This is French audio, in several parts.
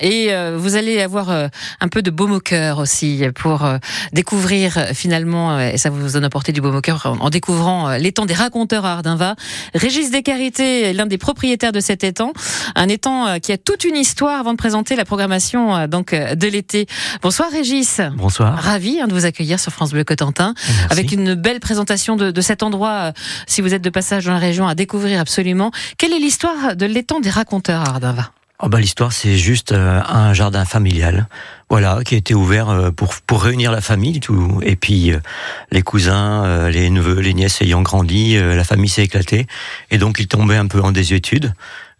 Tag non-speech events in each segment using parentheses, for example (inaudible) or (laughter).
Et euh, vous allez avoir euh, un peu de baume au cœur aussi pour euh, découvrir finalement, et ça vous donne apporter du baume au cœur en, découvrant l'étang des raconteurs à Ardinva. Régis Descarités, l'un des propriétaires de cet étang, un étang qui a toute une histoire avant de présenter la programmation donc de l'été. Bonsoir Régis. Bonsoir. Ravi hein, de vous accueillir sur France Bleu Cotentin avec une belle présentation de, de cet endroit. si vous êtes de passage dans la région, à découvrir absolument. Quelle est l'histoire de l'étang des raconteurs à Ardinva Oh bah, L'histoire, c'est juste euh, un jardin familial, voilà, qui a été ouvert euh, pour, pour réunir la famille, tout. et puis euh, les cousins, les neveux, les nièces ayant grandi, la famille s'est éclatée, et donc il tombait un peu en désuétude.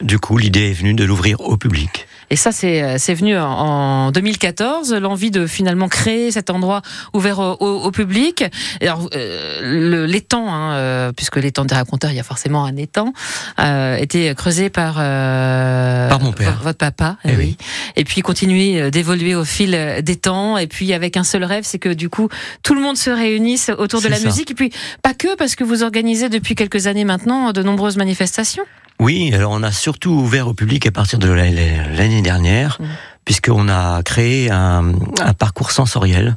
Du coup, l'idée est venue de l'ouvrir au public. Et ça, c'est euh, venu en 2014, l'envie de finalement créer cet endroit ouvert au, public. Alors, euh, l'étang, hein, euh, puisque l'étang des raconteurs, il y a forcément un étang, euh, était creusé par, par mon père, votre papa, eh, eh oui. Et puis continuer d'évoluer au fil des temps. Et puis avec un seul rêve, c'est que du coup, tout le monde se réunisse autour de la musique. Et puis pas que, parce que vous organisez depuis quelques années maintenant de nombreuses manifestations. Oui, alors on a surtout ouvert au public à partir de l'année dernière, mmh. puisqu'on a créé un, parcours sensoriel,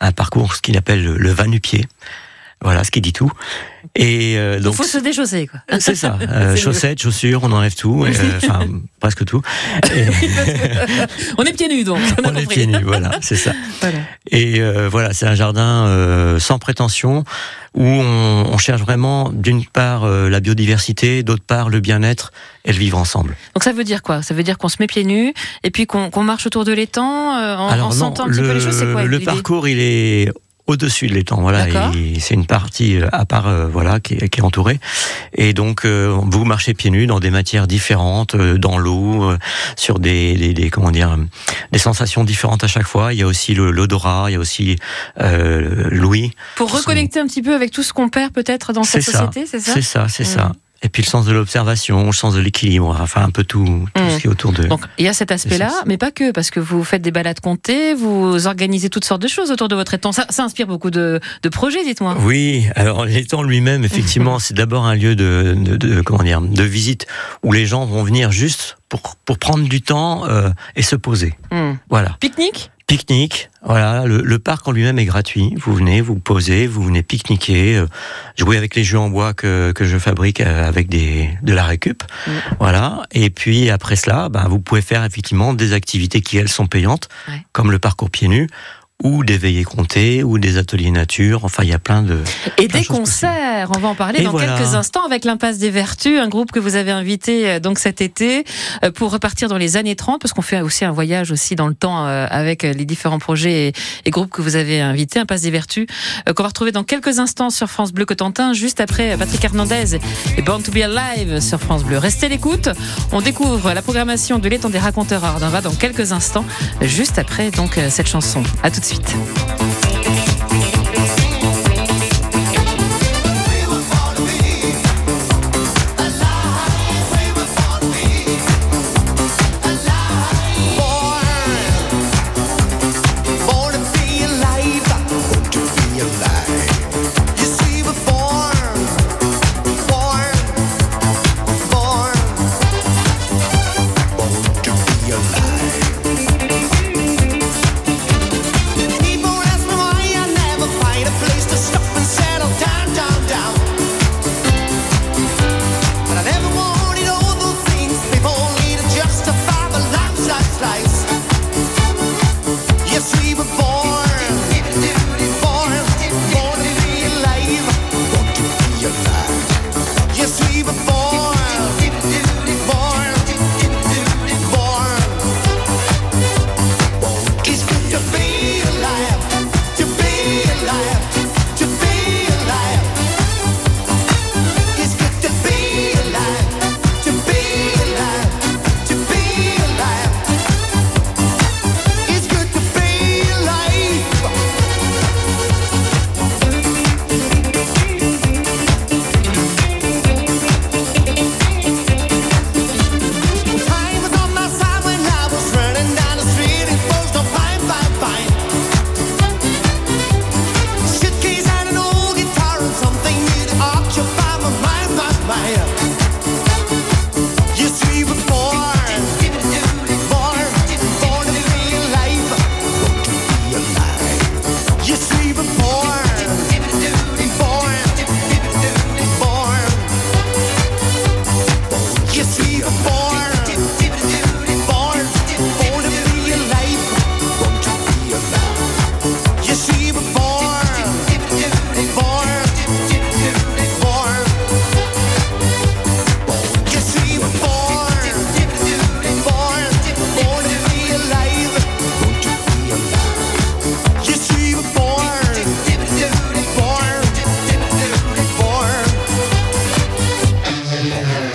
un parcours ce qu'il appelle le, le va-nu-pied. Voilà, ce qui dit tout. Et euh, donc, il faut se déchausser, quoi. C'est ça. (laughs) Euh, chaussettes, chaussures, on enlève tout, euh, enfin (laughs) presque tout. (laughs) on est pieds nus donc. On, est pieds nus, voilà, c'est ça. Et euh, voilà, c'est un jardin euh, sans prétention où on, on cherche vraiment d'une part la biodiversité, d'autre part le bien-être et le vivre ensemble. Donc ça veut dire quoi? Ça veut dire qu'on se met pieds nus et puis qu'on marche autour de l'étang en, en sentant un petit peu les choses. C'est quoi Le parcours, il est au-dessus de l'étang. Voilà, c'est une partie euh, à part, euh, voilà, qui, qui, est entourée. Et donc, euh, vous marchez pieds nus dans des matières différentes, dans l'eau, sur des, des, comment dire, des sensations différentes à chaque fois. Il y a aussi l'odorat, il y a aussi l'ouïe. Pour reconnecter un petit peu avec tout ce qu'on perd peut-être dans cette société, c'est ça? C'est ça, c'est ça. Et puis le sens de l'observation, le sens de l'équilibre, enfin un peu tout, tout ce mmh. qui est autour de. Donc il y a cet aspect-là, mais pas que, parce que vous faites des balades comptées, vous organisez toutes sortes de choses autour de votre étang. Ça, ça inspire beaucoup de, de projets, dites-moi. Oui, alors l'étang lui-même, effectivement, (laughs) c'est d'abord un lieu de, de, de, comment dire, de visite où les gens vont venir juste pour, pour prendre du temps euh, et se poser. Mmh. Voilà. Pique-nique? Pique-nique, voilà, le, parc en lui-même est gratuit. Vous venez, vous posez, vous venez pique-niquer, euh, jouer avec les jeux en bois que, que je fabrique euh, avec des, de la récup. Mm. Voilà. Et puis après cela, ben, vous pouvez faire effectivement des activités qui, elles, sont payantes, comme le parcours pieds nus ou des veillées comptées, ou des ateliers nature. Enfin, il y a plein de. Et des concerts. On va en parler dans quelques instants avec l'Impasse des Vertus, un groupe que vous avez invité euh, donc cet été euh, pour repartir dans les années 30, parce qu'on fait aussi un voyage aussi dans le temps euh, avec les différents projets et, groupes que vous avez invités. Impasse des Vertus, qu'on va retrouver dans quelques instants sur France Bleu Cotentin, juste après Patrick Hernandez et Born to be Alive sur France Bleu. Restez l'écoute. On découvre la programmation de l'étang des raconteurs va dans quelques instants, juste après donc cette chanson. À tout de suite suite.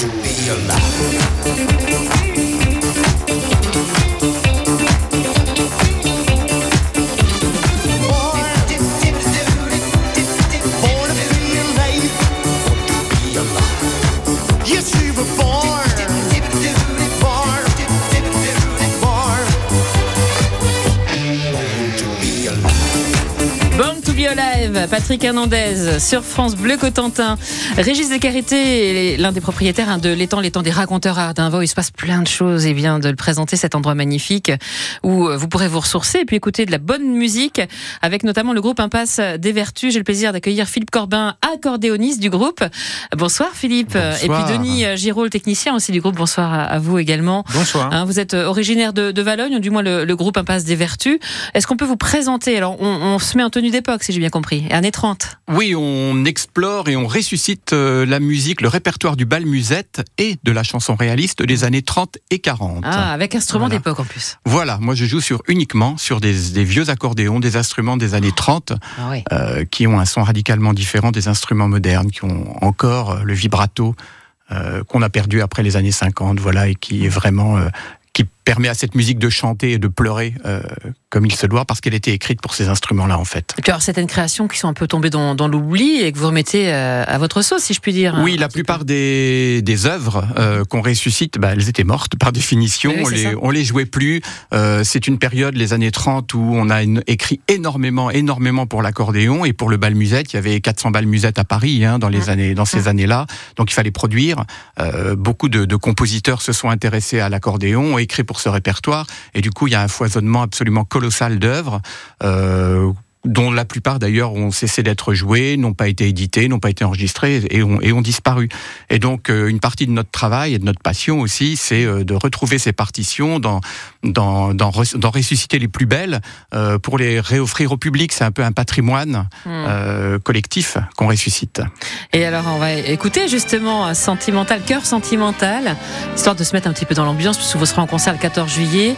be alive. Live, Patrick Hernandez sur France Bleu Cotentin. Régis Descarités, l'un des propriétaires de l'étang, l'étang des raconteurs à Ardinvaux. Il se passe plein de choses et vient de le présenter, cet endroit magnifique où euh, vous pourrez vous ressourcer et puis écouter de la bonne musique avec notamment le groupe Impasse des Vertus. J'ai le plaisir d'accueillir Philippe Corbin, accordéoniste du groupe. Bonsoir Philippe. Et puis Denis Giraud, le technicien aussi du groupe. Bonsoir à vous également. Bonsoir. Hein, vous êtes originaire de, de Valogne, du moins le, le groupe Impasse des Vertus. Est-ce qu'on peut vous présenter? Alors on, on se met en tenue d'époque, si j'ai bien compris, et années 30. Oui, on explore et on ressuscite euh, la musique, le répertoire du bal musette et de la chanson réaliste des années 30 et 40. Ah, avec instruments d'époque en plus. Voilà, moi je joue sur uniquement sur des, vieux accordéons, des instruments des années 30, ah euh, qui ont un son radicalement différent des instruments modernes, qui ont encore euh, le vibrato. qu'on a perdu après les années 50, voilà, et qui est vraiment qui permet à cette musique de chanter et de pleurer euh, comme il se doit, parce qu'elle était écrite pour ces instruments-là, en fait. Et puis alors, certaines créations qui sont un peu tombées dans, dans l'oubli et que vous remettez euh, à votre sauce, si je puis dire. Oui, la plupart des, des œuvres euh, qu'on ressuscite, bah, elles étaient mortes par définition. on, les, on les jouait plus. C'est une période, les années 30, où on a écrit énormément, énormément pour l'accordéon et pour le bal musette. Il y avait 400 balles musette à Paris hein, dans, les années, dans ces années-là. Donc il fallait produire. beaucoup de, de compositeurs se sont intéressés à l'accordéon, ont écrit pour ce répertoire. Et du coup, il y a un foisonnement absolument colossal d'œuvres. Euh, dont la plupart d'ailleurs ont cessé d'être joués, n'ont pas été édités, n'ont pas été enregistrés et ont, et ont disparu. Et donc euh, une partie de notre travail et de notre passion aussi, c'est euh, de retrouver ces partitions, d'en dans, dans, dans, ressusciter les plus belles euh, pour les réoffrir au public. C'est un peu un patrimoine hmm. euh, collectif qu'on ressuscite. Et alors on va écouter justement Sentimental, Cœur Sentimental, histoire de se mettre un petit peu dans l'ambiance, puisque vous serez en concert le 14 juillet,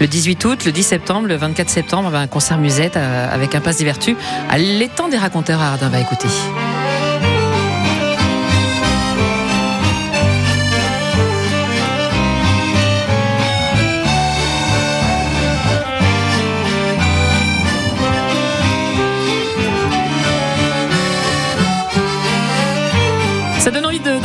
le 18 août, le 10 septembre, le 24 septembre, un concert musette avec un passe des à l'étang des raconteurs à Ardin. Va écouter.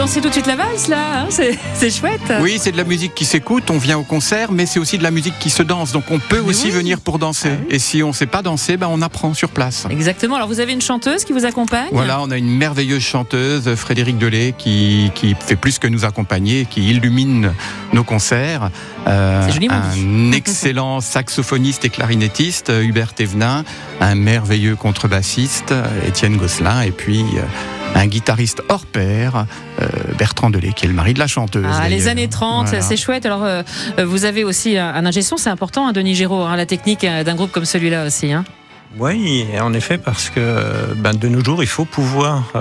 Danser tout de suite la valse là, hein, (laughs) c'est chouette. Oui, c'est de la musique qui s'écoute, on vient au concert, mais c'est aussi de la musique qui se danse, donc on peut aussi venir pour danser. Ah Et si on ne sait pas danser, ben on apprend sur place. Exactement, alors vous avez une chanteuse qui vous accompagne? Voilà, on a une merveilleuse chanteuse, Frédéric Delay, qui, qui fait plus que nous accompagner, qui illumine nos concerts. Euh, un (laughs) excellent saxophoniste et clarinettiste, Hubert Thévenin, un merveilleux contrebassiste, Étienne Gosselin, et puis... Euh, un guitariste hors pair, euh, Bertrand Delay, qui est le mari de la chanteuse. Ah, les années 30, c'est chouette. Alors, euh, vous avez aussi un, un ingé c'est important, hein, Denis Giraud, hein, la technique euh, d'un groupe comme celui-là aussi. Hein. Oui, en effet, parce que ben, de nos jours, il faut pouvoir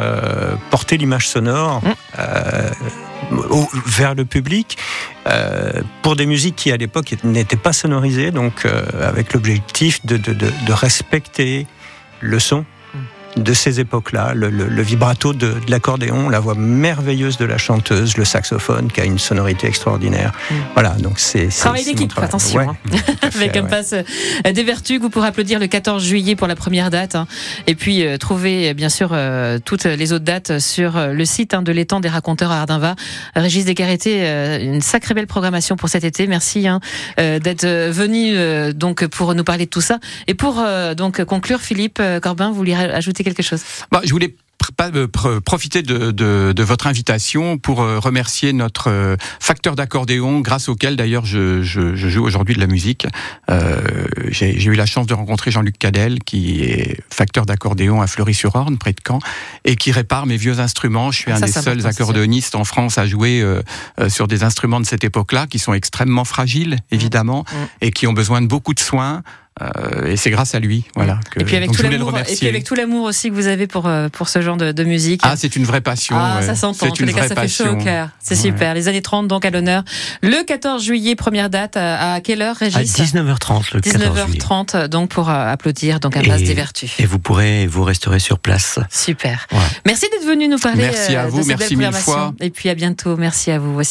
porter l'image sonore mmh. vers le public pour des musiques qui, à l'époque, n'étaient pas sonorisées, donc avec l'objectif de, de, de respecter le son de ces époques-là, le, vibrato de, l'accordéon, la voix merveilleuse de la chanteuse, le saxophone qui a une sonorité extraordinaire. Mm. Voilà, donc c'est travail d'équipe, attention. Hein. (laughs) Avec un passe euh, des vertus que vous pourrez applaudir le 14 juillet pour la première date, hein. et puis euh, trouver bien sûr euh, toutes les autres dates sur le site hein, de l'étang des raconteurs à Ardinva. Régis Descarreté, une sacrée belle programmation pour cet été. Merci d'être venu donc pour nous parler de tout ça et pour donc conclure, Philippe Corbin, vous voulez ajouter quelque chose bah, Je voulais euh, profiter de, de, de, votre invitation pour euh, remercier notre euh, facteur d'accordéon, grâce auquel d'ailleurs je, je, je, joue aujourd'hui de la musique. Euh, J'ai eu la chance de rencontrer Jean-Luc Cadel, qui est facteur d'accordéon à Fleury-sur-Orne, près de Caen, et qui répare mes vieux instruments. Je suis un des seuls accordéonistes en France à jouer euh, sur des instruments de cette époque-là, qui sont extrêmement fragiles, évidemment, mmh. et qui ont besoin de beaucoup de soins. Euh, et c'est grâce à lui, voilà. Que, et puis avec tout l'amour, et puis avec tout l'amour aussi que vous avez pour euh, pour ce genre de, de musique. Ah, c'est une vraie passion. Ah, ça s'entend. En tous les cas, ça fait chaud au cœur. C'est super. Les années 30 donc à l'honneur. Le 14 juillet, première date. À, quelle heure, Régis À 19h30 le 19h30 donc pour euh, applaudir donc à Place des Vertus. Et vous pourrez vous resterez sur place. Super. Merci d'être venu nous parler. Merci à vous. De merci mille fois. Et puis à bientôt. Merci à vous.